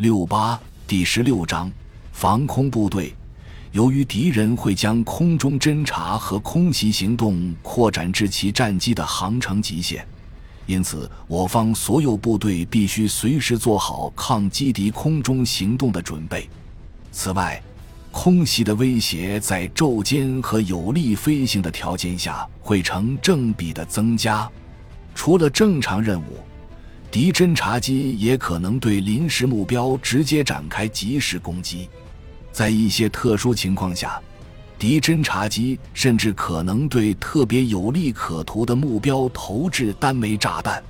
六八第十六章防空部队。由于敌人会将空中侦察和空袭行动扩展至其战机的航程极限，因此我方所有部队必须随时做好抗击敌空中行动的准备。此外，空袭的威胁在昼间和有利飞行的条件下会成正比的增加。除了正常任务。敌侦察机也可能对临时目标直接展开即时攻击，在一些特殊情况下，敌侦察机甚至可能对特别有利可图的目标投掷单枚炸弹。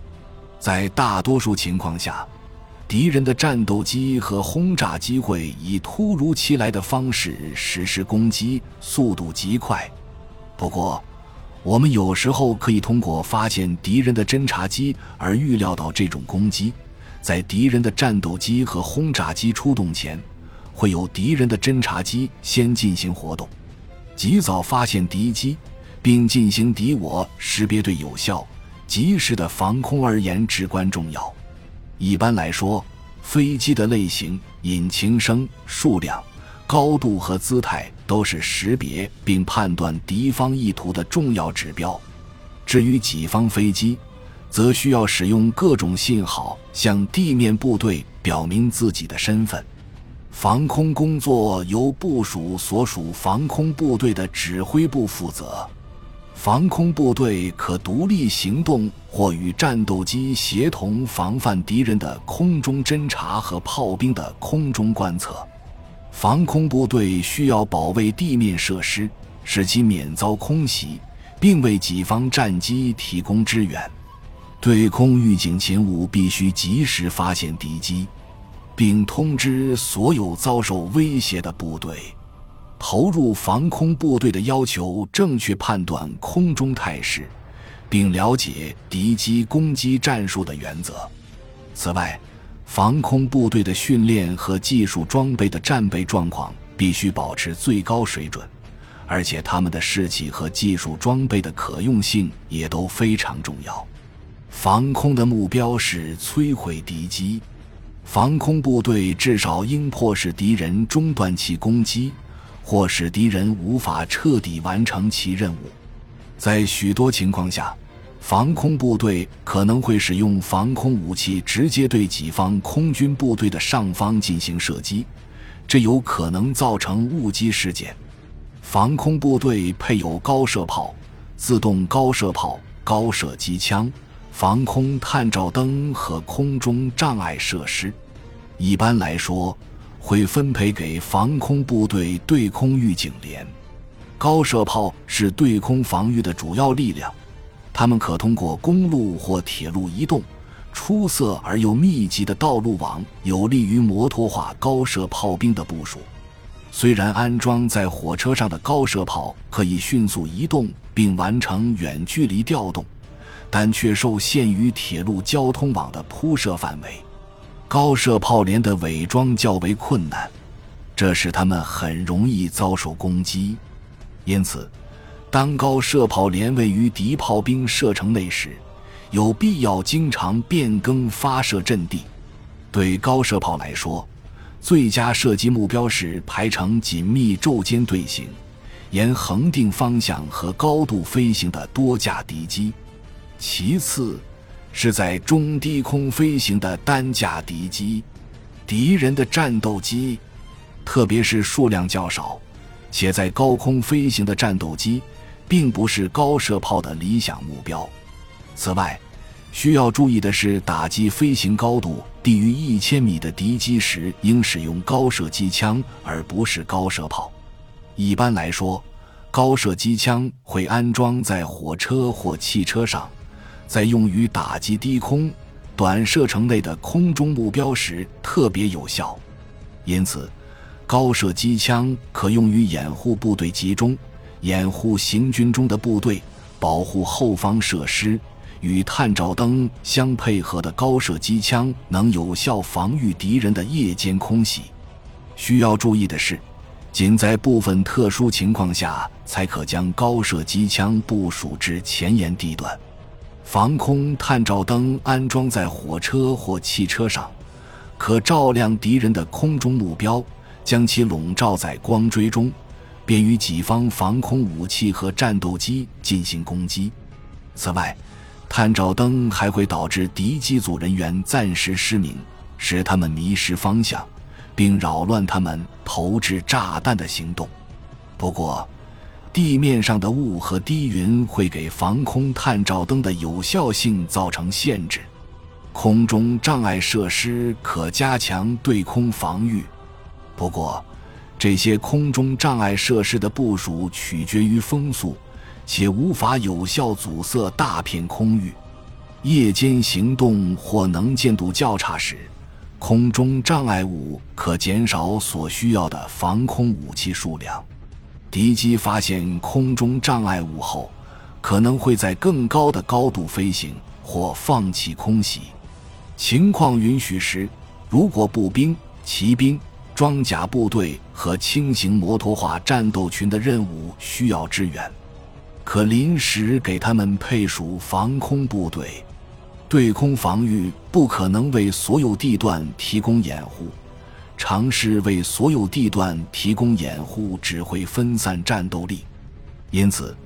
在大多数情况下，敌人的战斗机和轰炸机会以突如其来的方式实施攻击，速度极快。不过，我们有时候可以通过发现敌人的侦察机而预料到这种攻击，在敌人的战斗机和轰炸机出动前，会有敌人的侦察机先进行活动。及早发现敌机，并进行敌我识别，对有效、及时的防空而言至关重要。一般来说，飞机的类型、引擎声、数量。高度和姿态都是识别并判断敌方意图的重要指标。至于己方飞机，则需要使用各种信号向地面部队表明自己的身份。防空工作由部署所属防空部队的指挥部负责。防空部队可独立行动或与战斗机协同，防范敌人的空中侦察和炮兵的空中观测。防空部队需要保卫地面设施，使其免遭空袭，并为己方战机提供支援。对空预警勤务必须及时发现敌机，并通知所有遭受威胁的部队。投入防空部队的要求正确判断空中态势，并了解敌机攻击战术的原则。此外，防空部队的训练和技术装备的战备状况必须保持最高水准，而且他们的士气和技术装备的可用性也都非常重要。防空的目标是摧毁敌机，防空部队至少应迫使敌人中断其攻击，或使敌人无法彻底完成其任务。在许多情况下。防空部队可能会使用防空武器直接对己方空军部队的上方进行射击，这有可能造成误击事件。防空部队配有高射炮、自动高射炮、高射机枪、防空探照灯和空中障碍设施。一般来说，会分配给防空部队对空预警连。高射炮是对空防御的主要力量。他们可通过公路或铁路移动，出色而又密集的道路网有利于摩托化高射炮兵的部署。虽然安装在火车上的高射炮可以迅速移动并完成远距离调动，但却受限于铁路交通网的铺设范围。高射炮连的伪装较为困难，这使他们很容易遭受攻击。因此。当高射炮连位于敌炮兵射程内时，有必要经常变更发射阵地。对高射炮来说，最佳射击目标是排成紧密昼间队形、沿恒定方向和高度飞行的多架敌机；其次，是在中低空飞行的单架敌机。敌人的战斗机，特别是数量较少且在高空飞行的战斗机。并不是高射炮的理想目标。此外，需要注意的是，打击飞行高度低于一千米的敌机时，应使用高射机枪而不是高射炮。一般来说，高射机枪会安装在火车或汽车上，在用于打击低空、短射程内的空中目标时特别有效。因此，高射机枪可用于掩护部队集中。掩护行军中的部队，保护后方设施，与探照灯相配合的高射机枪能有效防御敌人的夜间空袭。需要注意的是，仅在部分特殊情况下才可将高射机枪部署至前沿地段。防空探照灯安装在火车或汽车上，可照亮敌人的空中目标，将其笼罩在光锥中，便于己方防空武器和战斗机进行攻击。此外，探照灯还会导致敌机组人员暂时失明，使他们迷失方向，并扰乱他们投掷炸弹的行动。不过，地面上的雾和低云会给防空探照灯的有效性造成限制。空中障碍设施可加强对空防御，不过，这些空中障碍设施的部署取决于风速，且无法有效阻塞大片空域。夜间行动或能见度较差时，空中障碍物可减少所需要的防空武器数量。敌机发现空中障碍物后，可能会在更高的高度飞行或放弃空袭。情况允许时，如果步兵、骑兵、装甲部队和轻型摩托化战斗群的任务需要支援，可临时给他们配属防空部队。对空防御不可能为所有地段提供掩护。尝试为所有地段提供掩护，只会分散战斗力。因此，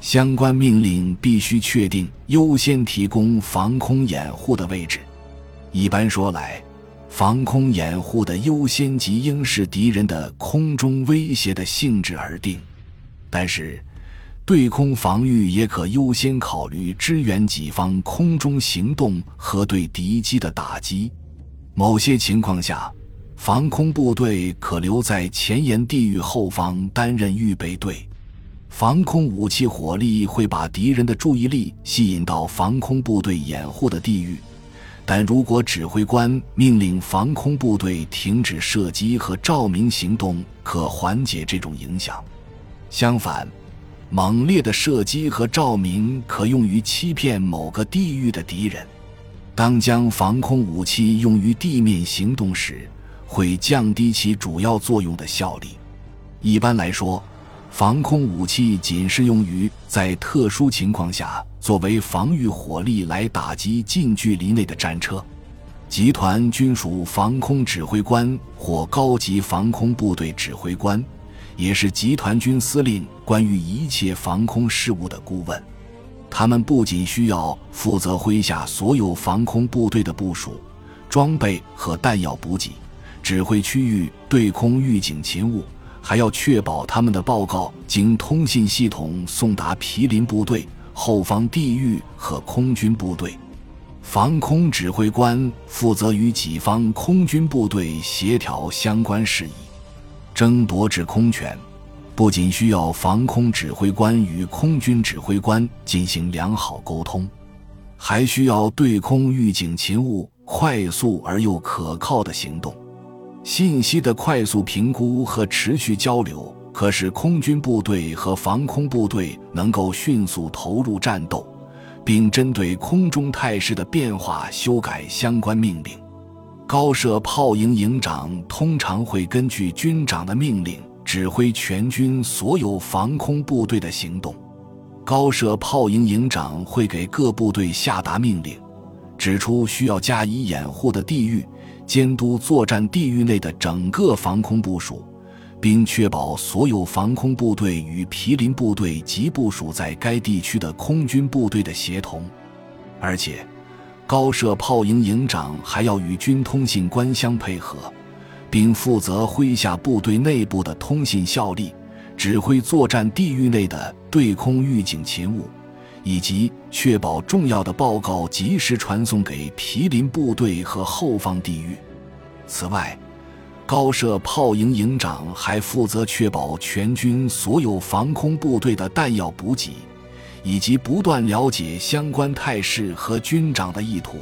相关命令必须确定优先提供防空掩护的位置。一般说来，防空掩护的优先级应视敌人的空中威胁的性质而定。但是，对空防御也可优先考虑支援己方空中行动和对敌机的打击。某些情况下。防空部队可留在前沿地域后方担任预备队，防空武器火力会把敌人的注意力吸引到防空部队掩护的地域，但如果指挥官命令防空部队停止射击和照明行动，可缓解这种影响。相反，猛烈的射击和照明可用于欺骗某个地域的敌人。当将防空武器用于地面行动时，会降低其主要作用的效力。一般来说，防空武器仅适用于在特殊情况下作为防御火力来打击近距离内的战车。集团军属防空指挥官或高级防空部队指挥官，也是集团军司令关于一切防空事务的顾问。他们不仅需要负责麾下所有防空部队的部署、装备和弹药补给。指挥区域对空预警勤务，还要确保他们的报告经通信系统送达毗邻部队、后方地域和空军部队。防空指挥官负责与己方空军部队协调相关事宜。争夺制空权不仅需要防空指挥官与空军指挥官进行良好沟通，还需要对空预警勤务快速而又可靠的行动。信息的快速评估和持续交流，可使空军部队和防空部队能够迅速投入战斗，并针对空中态势的变化修改相关命令。高射炮营营长通常会根据军长的命令指挥全军所有防空部队的行动。高射炮营营长会给各部队下达命令，指出需要加以掩护的地域。监督作战地域内的整个防空部署，并确保所有防空部队与毗邻部队及部署在该地区的空军部队的协同。而且，高射炮营营长还要与军通信官相配合，并负责麾下部队内部的通信效力，指挥作战地域内的对空预警勤务。以及确保重要的报告及时传送给毗邻部队和后方地域。此外，高射炮营营长还负责确保全军所有防空部队的弹药补给，以及不断了解相关态势和军长的意图。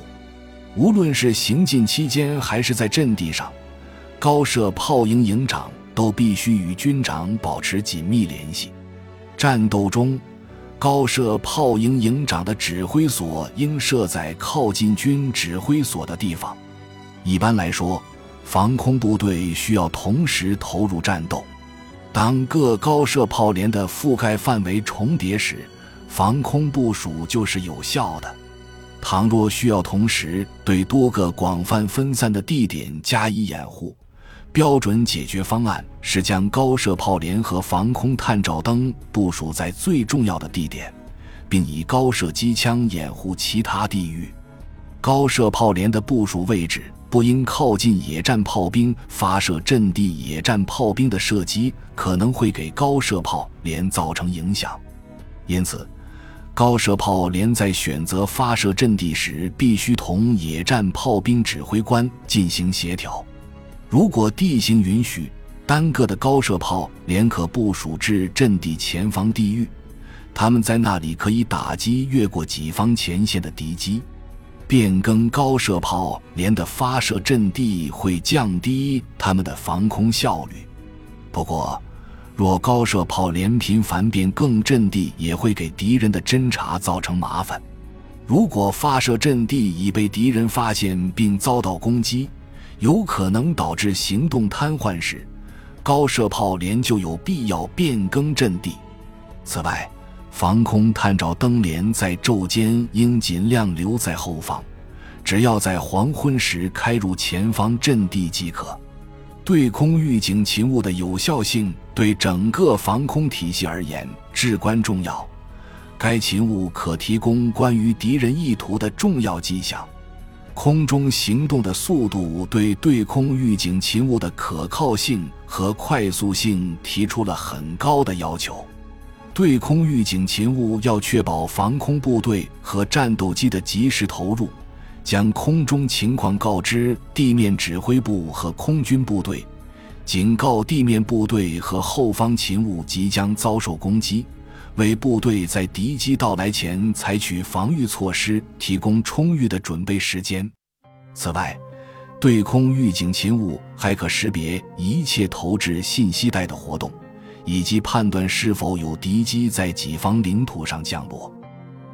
无论是行进期间还是在阵地上，高射炮营营长都必须与军长保持紧密联系。战斗中。高射炮营营长的指挥所应设在靠近军指挥所的地方。一般来说，防空部队需要同时投入战斗。当各高射炮连的覆盖范围重叠时，防空部署就是有效的。倘若需要同时对多个广泛分散的地点加以掩护，标准解决方案是将高射炮连和防空探照灯部署在最重要的地点，并以高射机枪掩护其他地域。高射炮连的部署位置不应靠近野战炮兵发射阵地，野战炮兵的射击可能会给高射炮连造成影响，因此。高射炮连在选择发射阵地时，必须同野战炮兵指挥官进行协调。如果地形允许，单个的高射炮连可部署至阵地前方地域，他们在那里可以打击越过己方前线的敌机。变更高射炮连的发射阵地会降低他们的防空效率。不过，若高射炮连频繁变更阵地，也会给敌人的侦察造成麻烦。如果发射阵地已被敌人发现并遭到攻击，有可能导致行动瘫痪时，高射炮连就有必要变更阵地。此外，防空探照灯连在昼间应尽量留在后方，只要在黄昏时开入前方阵地即可。对空预警勤务的有效性对整个防空体系而言至关重要。该勤务可提供关于敌人意图的重要迹象。空中行动的速度对对空预警勤务的可靠性和快速性提出了很高的要求。对空预警勤务要确保防空部队和战斗机的及时投入。将空中情况告知地面指挥部和空军部队，警告地面部队和后方勤务即将遭受攻击，为部队在敌机到来前采取防御措施提供充裕的准备时间。此外，对空预警勤务还可识别一切投掷信息带的活动，以及判断是否有敌机在己方领土上降落。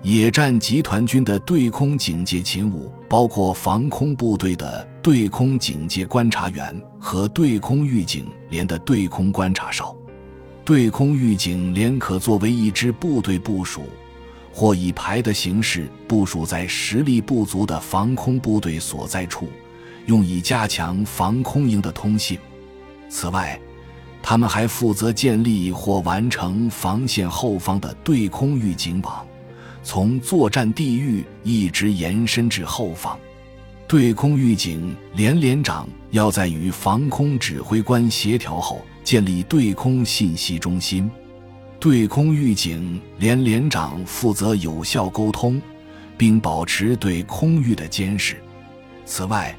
野战集团军的对空警戒勤务包括防空部队的对空警戒观察员和对空预警连的对空观察哨。对空预警连可作为一支部队部署，或以排的形式部署在实力不足的防空部队所在处，用以加强防空营的通信。此外，他们还负责建立或完成防线后方的对空预警网。从作战地域一直延伸至后方，对空预警连连长要在与防空指挥官协调后建立对空信息中心。对空预警连连长负责有效沟通，并保持对空域的监视。此外，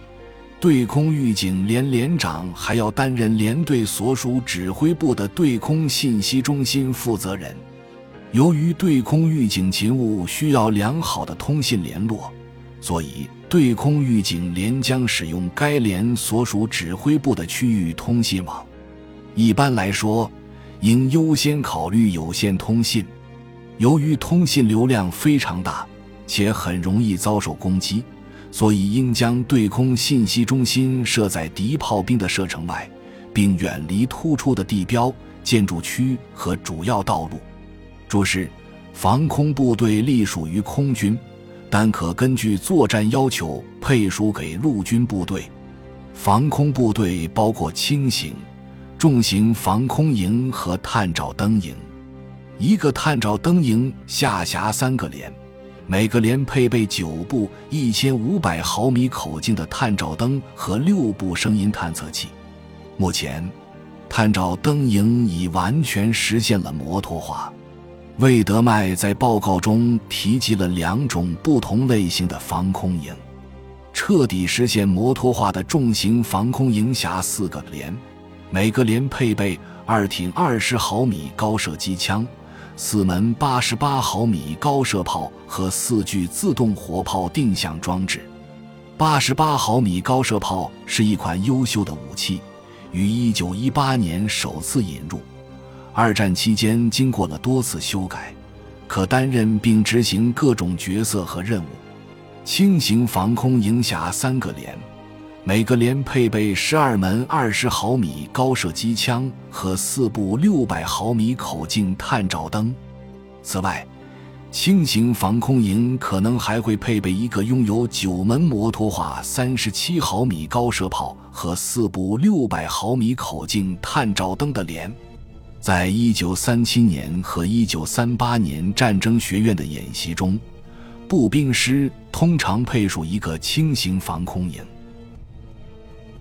对空预警连连长还要担任连队所属指挥部的对空信息中心负责人。由于对空预警勤务需要良好的通信联络，所以对空预警连将使用该连所属指挥部的区域通信网。一般来说，应优先考虑有线通信。由于通信流量非常大，且很容易遭受攻击，所以应将对空信息中心设在敌炮兵的射程外，并远离突出的地标、建筑区和主要道路。注释：防空部队隶属于空军，但可根据作战要求配属给陆军部队。防空部队包括轻型、重型防空营和探照灯营。一个探照灯营下辖三个连，每个连配备九部一千五百毫米口径的探照灯和六部声音探测器。目前，探照灯营已完全实现了摩托化。魏德迈在报告中提及了两种不同类型的防空营，彻底实现摩托化的重型防空营辖四个连，每个连配备二挺二十毫米高射机枪、四门八十八毫米高射炮和四具自动火炮定向装置。八十八毫米高射炮是一款优秀的武器，于一九一八年首次引入。二战期间，经过了多次修改，可担任并执行各种角色和任务。轻型防空营辖三个连，每个连配备十二门二十毫米高射机枪和四部六百毫米口径探照灯。此外，轻型防空营可能还会配备一个拥有九门摩托化三十七毫米高射炮和四部六百毫米口径探照灯的连。在一九三七年和一九三八年战争学院的演习中，步兵师通常配属一个轻型防空营。